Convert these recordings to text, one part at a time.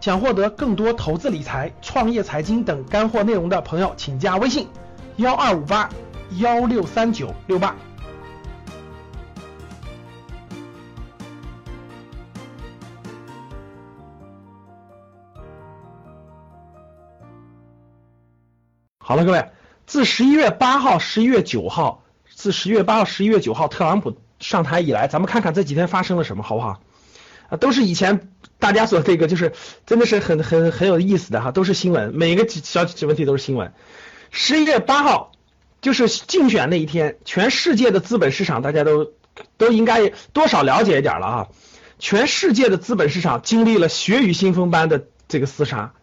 想获得更多投资理财、创业财经等干货内容的朋友，请加微信幺二五八幺六三九六八。好了，各位，自十一月八号、十一月九号，自十一月八号、十一月九号特朗普上台以来，咱们看看这几天发生了什么，好不好？啊，都是以前大家所这个，就是真的是很很很有意思的哈，都是新闻，每个小问题都是新闻。十一月八号就是竞选那一天，全世界的资本市场大家都都应该多少了解一点了啊。全世界的资本市场经历了血雨腥风般的这个厮杀。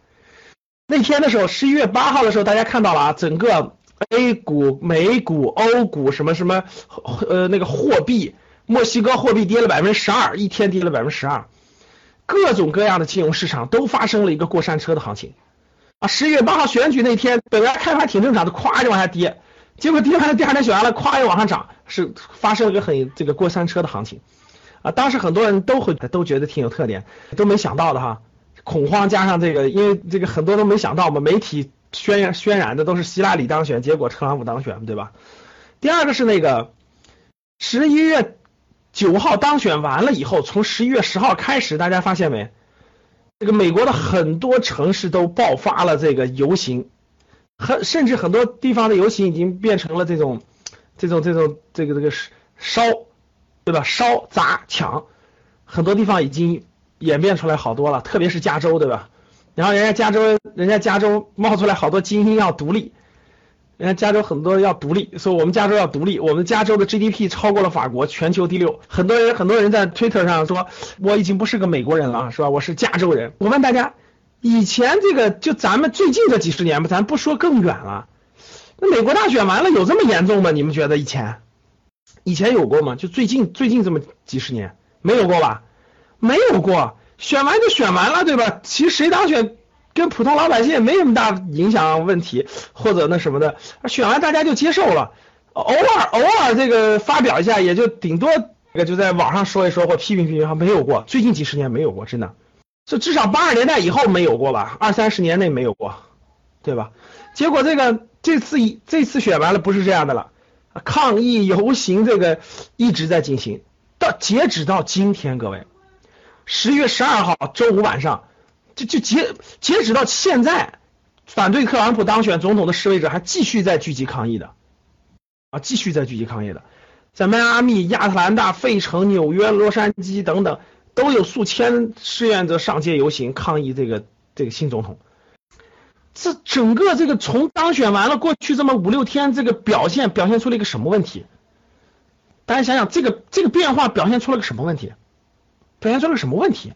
那天的时候，十一月八号的时候，大家看到了啊，整个 A 股、美股、欧股什么什么呃那个货币。墨西哥货币跌了百分之十二，一天跌了百分之十二，各种各样的金融市场都发生了一个过山车的行情啊！十一月八号选举那天，本来开盘挺正常的，咵就往下跌，结果跌完了，第二天选完了，咵又往上涨，是发生了一个很这个过山车的行情啊！当时很多人都会都觉得挺有特点，都没想到的哈，恐慌加上这个，因为这个很多都没想到嘛，媒体渲渲染的都是希拉里当选，结果特朗普当选，对吧？第二个是那个十一月。九号当选完了以后，从十一月十号开始，大家发现没？这个美国的很多城市都爆发了这个游行，很甚至很多地方的游行已经变成了这种这种这种这个这个烧，对吧？烧砸抢，很多地方已经演变出来好多了，特别是加州，对吧？然后人家加州，人家加州冒出来好多精英要独立。人家加州很多要独立，说我们加州要独立，我们加州的 GDP 超过了法国，全球第六。很多人很多人在 Twitter 上说，我已经不是个美国人了，是吧？我是加州人。我问大家，以前这个就咱们最近这几十年吧，咱不说更远了，那美国大选完了有这么严重吗？你们觉得以前以前有过吗？就最近最近这么几十年没有过吧？没有过，选完就选完了，对吧？其实谁当选？跟普通老百姓也没什么大影响问题，或者那什么的，选完大家就接受了，偶尔偶尔这个发表一下，也就顶多这个就在网上说一说或批评批评，还没有过，最近几十年没有过，真的，这至少八十年代以后没有过吧，二三十年内没有过，对吧？结果这个这次这次选完了不是这样的了，抗议游行这个一直在进行，到截止到今天，各位，十月十二号周五晚上。就就截截止到现在，反对特朗普当选总统的示威者还继续在聚集抗议的，啊，继续在聚集抗议的，在迈阿密、亚特兰大、费城、纽约、洛杉矶等等，都有数千志愿者上街游行抗议这个这个新总统。这整个这个从当选完了过去这么五六天，这个表现表现出了一个什么问题？大家想想，这个这个变化表现出了个什么问题？表现出了个什么问题？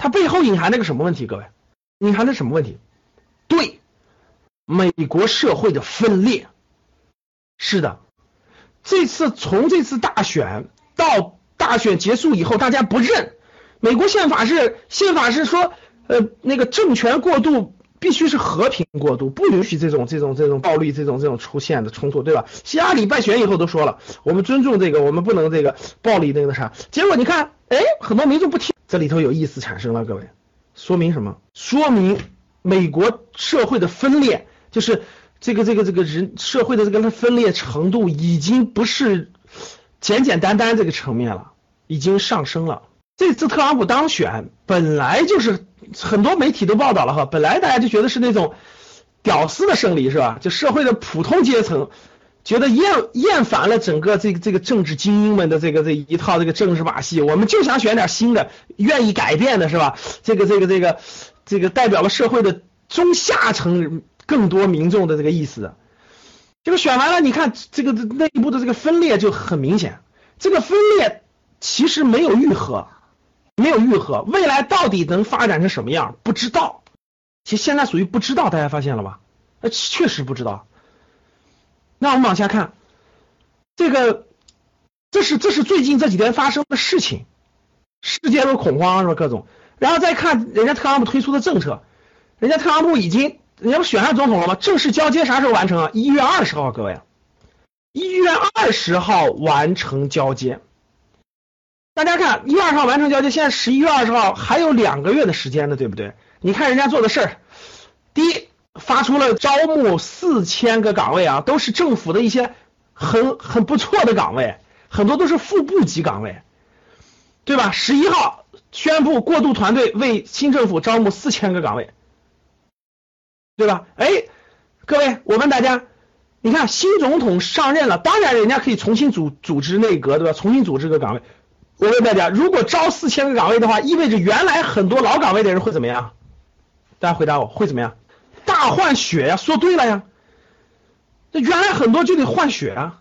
它背后隐含了个什么问题？各位，隐含的什么问题？对，美国社会的分裂。是的，这次从这次大选到大选结束以后，大家不认美国宪法是宪法是说，呃，那个政权过渡必须是和平过渡，不允许这种这种这种暴力这种这种出现的冲突，对吧？希拉里败选以后都说了，我们尊重这个，我们不能这个暴力那个啥。结果你看，哎，很多民众不听。这里头有意思产生了，各位，说明什么？说明美国社会的分裂，就是这个这个这个人社会的这个分裂程度已经不是简简单单这个层面了，已经上升了。这次特朗普当选本来就是很多媒体都报道了哈，本来大家就觉得是那种屌丝的胜利是吧？就社会的普通阶层。觉得厌厌烦了整个这个这个政治精英们的这个这一套这个政治把戏，我们就想选点新的，愿意改变的是吧？这个这个这个这个代表了社会的中下层更多民众的这个意思。这个选完了，你看这个内部的这个分裂就很明显，这个分裂其实没有愈合，没有愈合，未来到底能发展成什么样不知道。其实现在属于不知道，大家发现了吧？呃，确实不知道。那我们往下看，这个，这是这是最近这几天发生的事情，世界都恐慌是吧？各种，然后再看人家特朗普推出的政策，人家特朗普已经，人家不选上总统了吗？正式交接啥时候完成啊？一月二十号，各位，一月二十号完成交接，大家看一月二号完成交接，现在十一月二十号还有两个月的时间呢，对不对？你看人家做的事儿，第一发出了招募四千个岗位啊，都是政府的一些很很不错的岗位，很多都是副部级岗位，对吧？十一号宣布过渡团队为新政府招募四千个岗位，对吧？哎，各位，我问大家。你看新总统上任了，当然人家可以重新组组织内阁，对吧？重新组织个岗位。我问大家，如果招四千个岗位的话，意味着原来很多老岗位的人会怎么样？大家回答我会怎么样？大换血呀！说对了呀，这原来很多就得换血啊。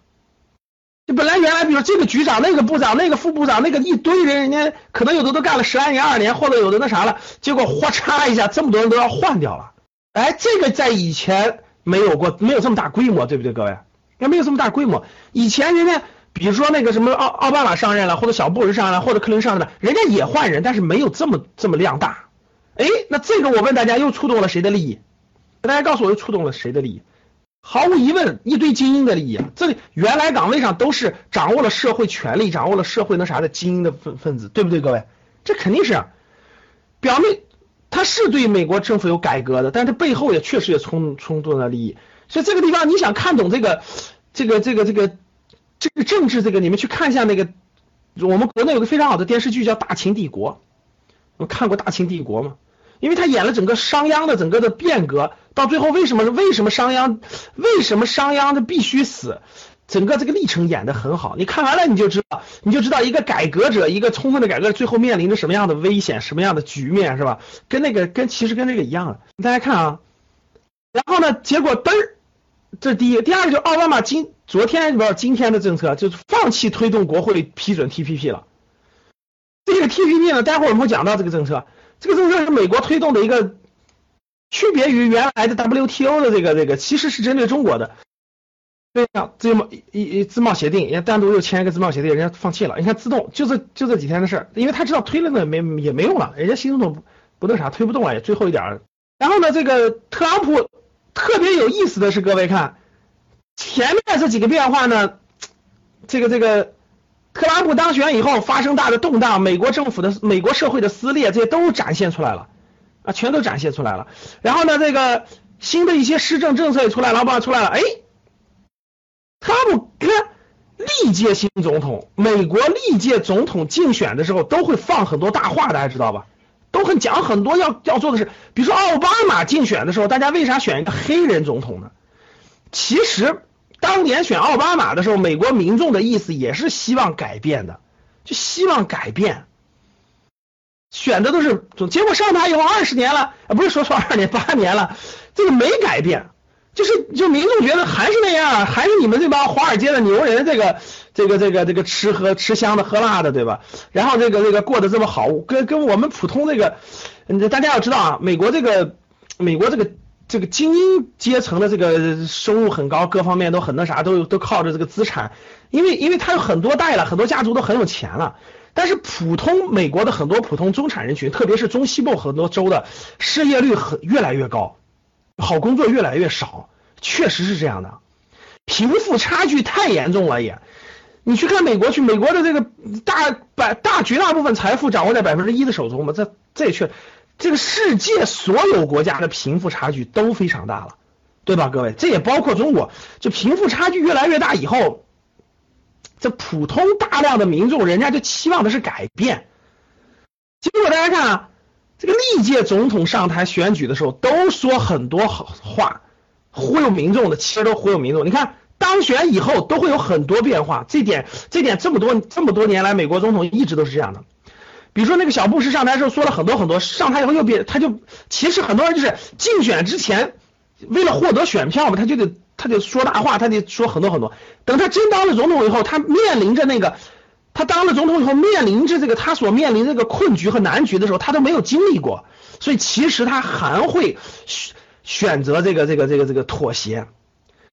就本来原来比如这个局长、那个部长、那个副部长、那个一堆人，人家可能有的都干了十来年、二年，或者有的那啥了，结果哗嚓一下，这么多人都要换掉了。哎，这个在以前。没有过，没有这么大规模，对不对，各位？也没有这么大规模。以前人家，比如说那个什么奥奥巴马上任了，或者小布什上任了，或者克林上任了，人家也换人，但是没有这么这么量大。哎，那这个我问大家，又触动了谁的利益？大家告诉我，又触动了谁的利益？毫无疑问，一堆精英的利益。这里原来岗位上都是掌握了社会权力、掌握了社会那啥的精英的分分子，对不对，各位？这肯定是表面。他是对美国政府有改革的，但是背后也确实也冲冲突了利益，所以这个地方你想看懂这个这个这个这个这个政治，这个你们去看一下那个我们国内有个非常好的电视剧叫《大秦帝国》，我看过《大秦帝国》吗？因为他演了整个商鞅的整个的变革，到最后为什么为什么商鞅为什么商鞅的必须死？整个这个历程演得很好，你看完了你就知道，你就知道一个改革者，一个充分的改革，最后面临着什么样的危险，什么样的局面，是吧？跟那个跟其实跟这个一样的。大家看啊，然后呢，结果嘚儿，这第一，第二个就是奥巴马今昨天不是今天的政策，就是放弃推动国会批准 TPP 了。这个 TPP 呢，待会儿我们会讲到这个政策，这个政策是美国推动的一个，区别于原来的 WTO 的这个这个，其实是针对中国的。对呀，自贸一一自贸协定，人家单独又签一个自贸协定，人家放弃了。你看，自动就这就这几天的事儿，因为他知道推了呢没也没用了，人家新总统不那啥推不动了，也最后一点。然后呢，这个特朗普特别有意思的是，各位看前面这几个变化呢，这个这个特朗普当选以后发生大的动荡，美国政府的美国社会的撕裂，这些都展现出来了啊，全都展现出来了。然后呢，这个新的一些施政政策也出来了，不出来了，哎。特朗普看历届新总统，美国历届总统竞选的时候都会放很多大话，大家知道吧？都很讲很多要要做的事。比如说奥巴马竞选的时候，大家为啥选一个黑人总统呢？其实当年选奥巴马的时候，美国民众的意思也是希望改变的，就希望改变，选的都是总。结果上台以后二十年了，啊，不是说错二年八年了，这个没改变。就是，就民众觉得还是那样，还是你们这帮华尔街的牛人，这个，这个，这个，这个吃喝吃香的喝辣的，对吧？然后这个，这个过得这么好，跟跟我们普通这个，大家要知道啊，美国这个，美国这个这个精英阶层的这个收入很高，各方面都很那啥，都都靠着这个资产，因为因为他有很多代了，很多家族都很有钱了。但是普通美国的很多普通中产人群，特别是中西部很多州的失业率很越来越高。好工作越来越少，确实是这样的，贫富差距太严重了也。你去看美国去，美国的这个大百大绝大部分财富掌握在百分之一的手中嘛，这这也确，这个世界所有国家的贫富差距都非常大了，对吧，各位？这也包括中国，就贫富差距越来越大以后，这普通大量的民众，人家就期望的是改变。结果大家看啊。这个历届总统上台选举的时候，都说很多好话，忽悠民众的，其实都忽悠民众。你看当选以后都会有很多变化，这点这点这么多这么多年来，美国总统一直都是这样的。比如说那个小布什上台时候说了很多很多，上台以后又变，他就其实很多人就是竞选之前为了获得选票嘛，他就得他就说大话，他得说很多很多。等他真当了总统以后，他面临着那个。他当了总统以后，面临着这个他所面临这个困局和难局的时候，他都没有经历过，所以其实他还会选选择这个这个这个这个妥协。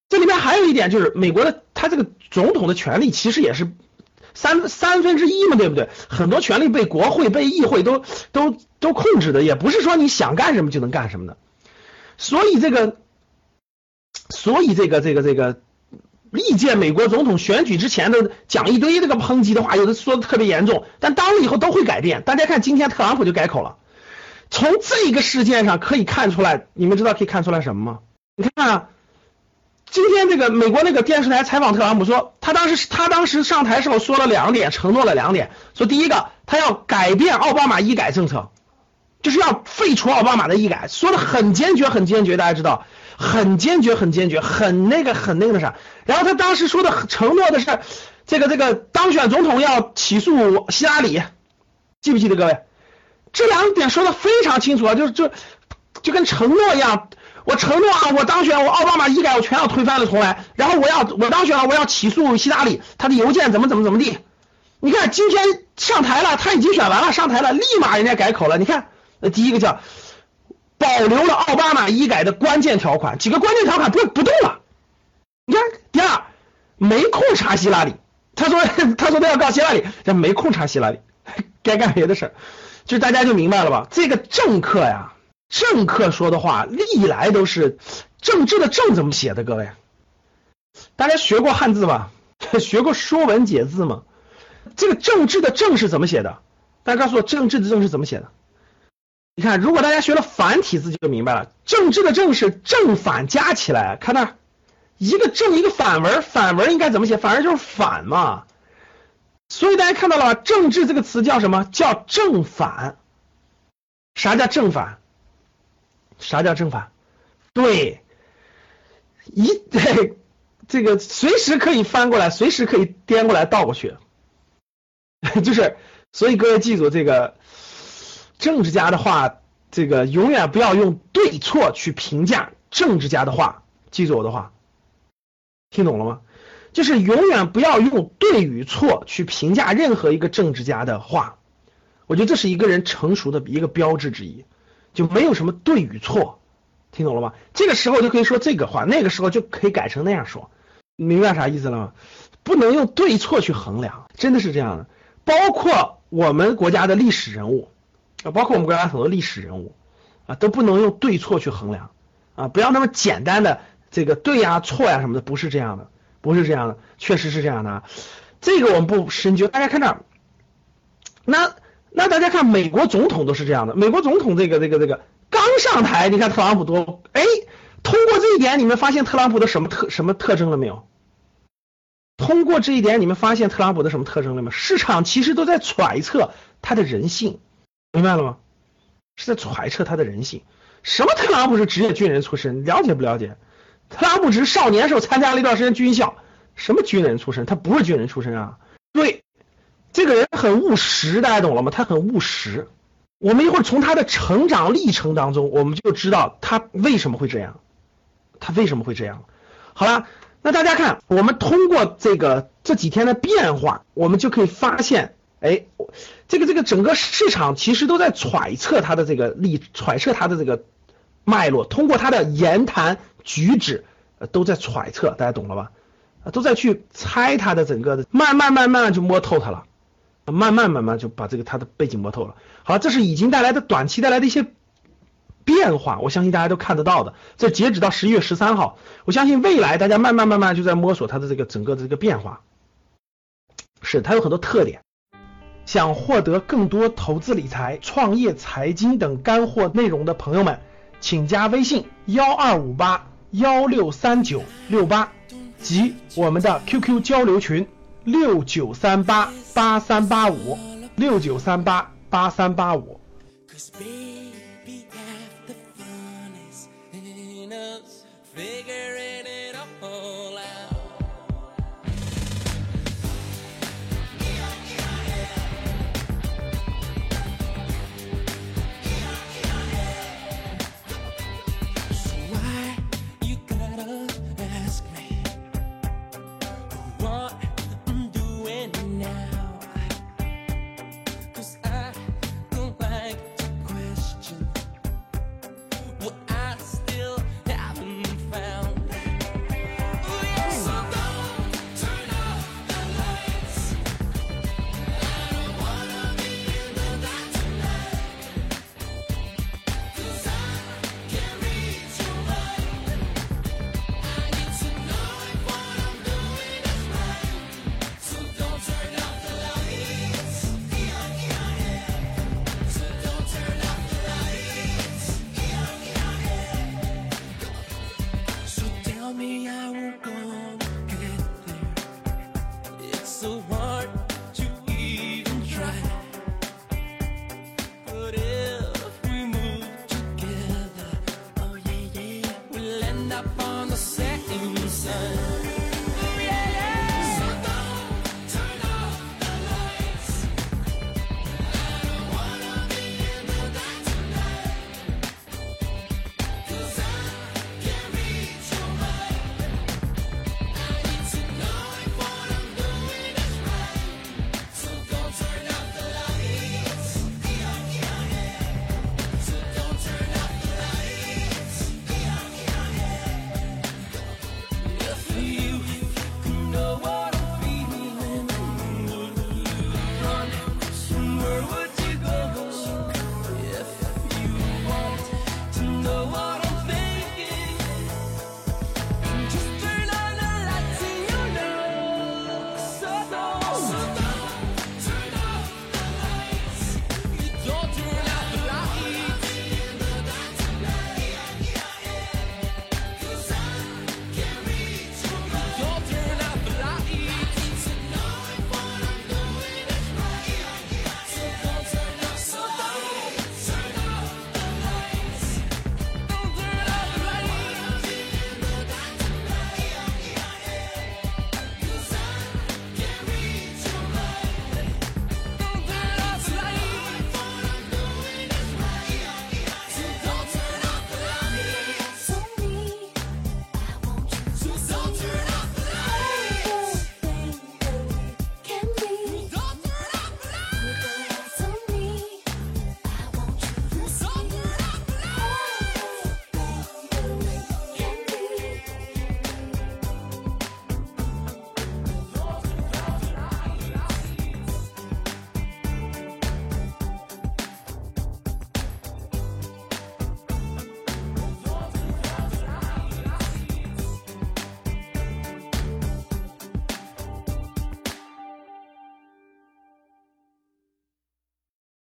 这里面还有一点就是，美国的他这个总统的权力其实也是三三分之一嘛，对不对？很多权力被国会、被议会都都都控制的，也不是说你想干什么就能干什么的。所以这个，所以这个这个这个。历届美国总统选举之前都讲一堆这个抨击的话，有的说的特别严重，但当了以后都会改变。大家看今天特朗普就改口了。从这个事件上可以看出来，你们知道可以看出来什么吗？你看啊，今天这个美国那个电视台采访特朗普说，他当时他当时上台时候说了两点，承诺了两点，说第一个他要改变奥巴马医改政策，就是要废除奥巴马的医改，说的很坚决很坚决，大家知道，很坚决很坚决，很那个很那个啥。然后他当时说的承诺的是，这个这个当选总统要起诉希拉里，记不记得各位？这两点说的非常清楚啊，就就就跟承诺一样，我承诺啊，我当选，我奥巴马医改我全要推翻了重来，然后我要我当选，我要起诉希拉里，他的邮件怎么怎么怎么地。你看今天上台了，他已经选完了，上台了，立马人家改口了。你看，第一个叫保留了奥巴马医改的关键条款，几个关键条款不不动了。你看，第二没空查希拉里，他说 他说他要告希拉里，这没空查希拉里，该干别的事儿。就大家就明白了吧？这个政客呀，政客说的话历来都是政治的政怎么写的？各位，大家学过汉字吗？学过《说文解字》吗？这个政治的政是怎么写的？大家告诉我，政治的政是怎么写的？你看，如果大家学了繁体字，就明白了。政治的政是正反加起来，看那一个正一个反文，反文应该怎么写？反文就是反嘛。所以大家看到了吧？政治这个词叫什么？叫正反。啥叫正反？啥叫正反？对，一对 这个随时可以翻过来，随时可以颠过来倒过去。就是，所以各位记住这个政治家的话，这个永远不要用对错去评价政治家的话。记住我的话，听懂了吗？就是永远不要用对与错去评价任何一个政治家的话，我觉得这是一个人成熟的一个标志之一，就没有什么对与错，听懂了吗？这个时候就可以说这个话，那个时候就可以改成那样说，明白啥意思了吗？不能用对错去衡量，真的是这样的。包括我们国家的历史人物啊，包括我们国家很多历史人物啊，都不能用对错去衡量啊，不要那么简单的这个对呀错呀什么的，不是这样的。不是这样的，确实是这样的，这个我们不深究。大家看这儿，那那大家看美国总统都是这样的，美国总统这个这个这个刚上台，你看特朗普多，哎，通过这一点，你们发现特朗普的什么特什么特征了没有？通过这一点，你们发现特朗普的什么特征了吗？市场其实都在揣测他的人性，明白了吗？是在揣测他的人性。什么特朗普是职业军人出身？了解不了解？特朗普只是少年时候参加了一段时间军校，什么军人出身？他不是军人出身啊。对，这个人很务实，大家懂了吗？他很务实。我们一会儿从他的成长历程当中，我们就知道他为什么会这样，他为什么会这样。好了，那大家看，我们通过这个这几天的变化，我们就可以发现，哎，这个这个整个市场其实都在揣测他的这个历，揣测他的这个。脉络通过他的言谈举止，都在揣测，大家懂了吧？都在去猜他的整个的，慢慢慢慢就摸透他了，慢慢慢慢就把这个他的背景摸透了。好，这是已经带来的短期带来的一些变化，我相信大家都看得到的。这截止到十一月十三号，我相信未来大家慢慢慢慢就在摸索它的这个整个的这个变化，是它有很多特点。想获得更多投资理财、创业、财经等干货内容的朋友们。请加微信幺二五八幺六三九六八及我们的 QQ 交流群六九三八八三八五六九三八八三八五。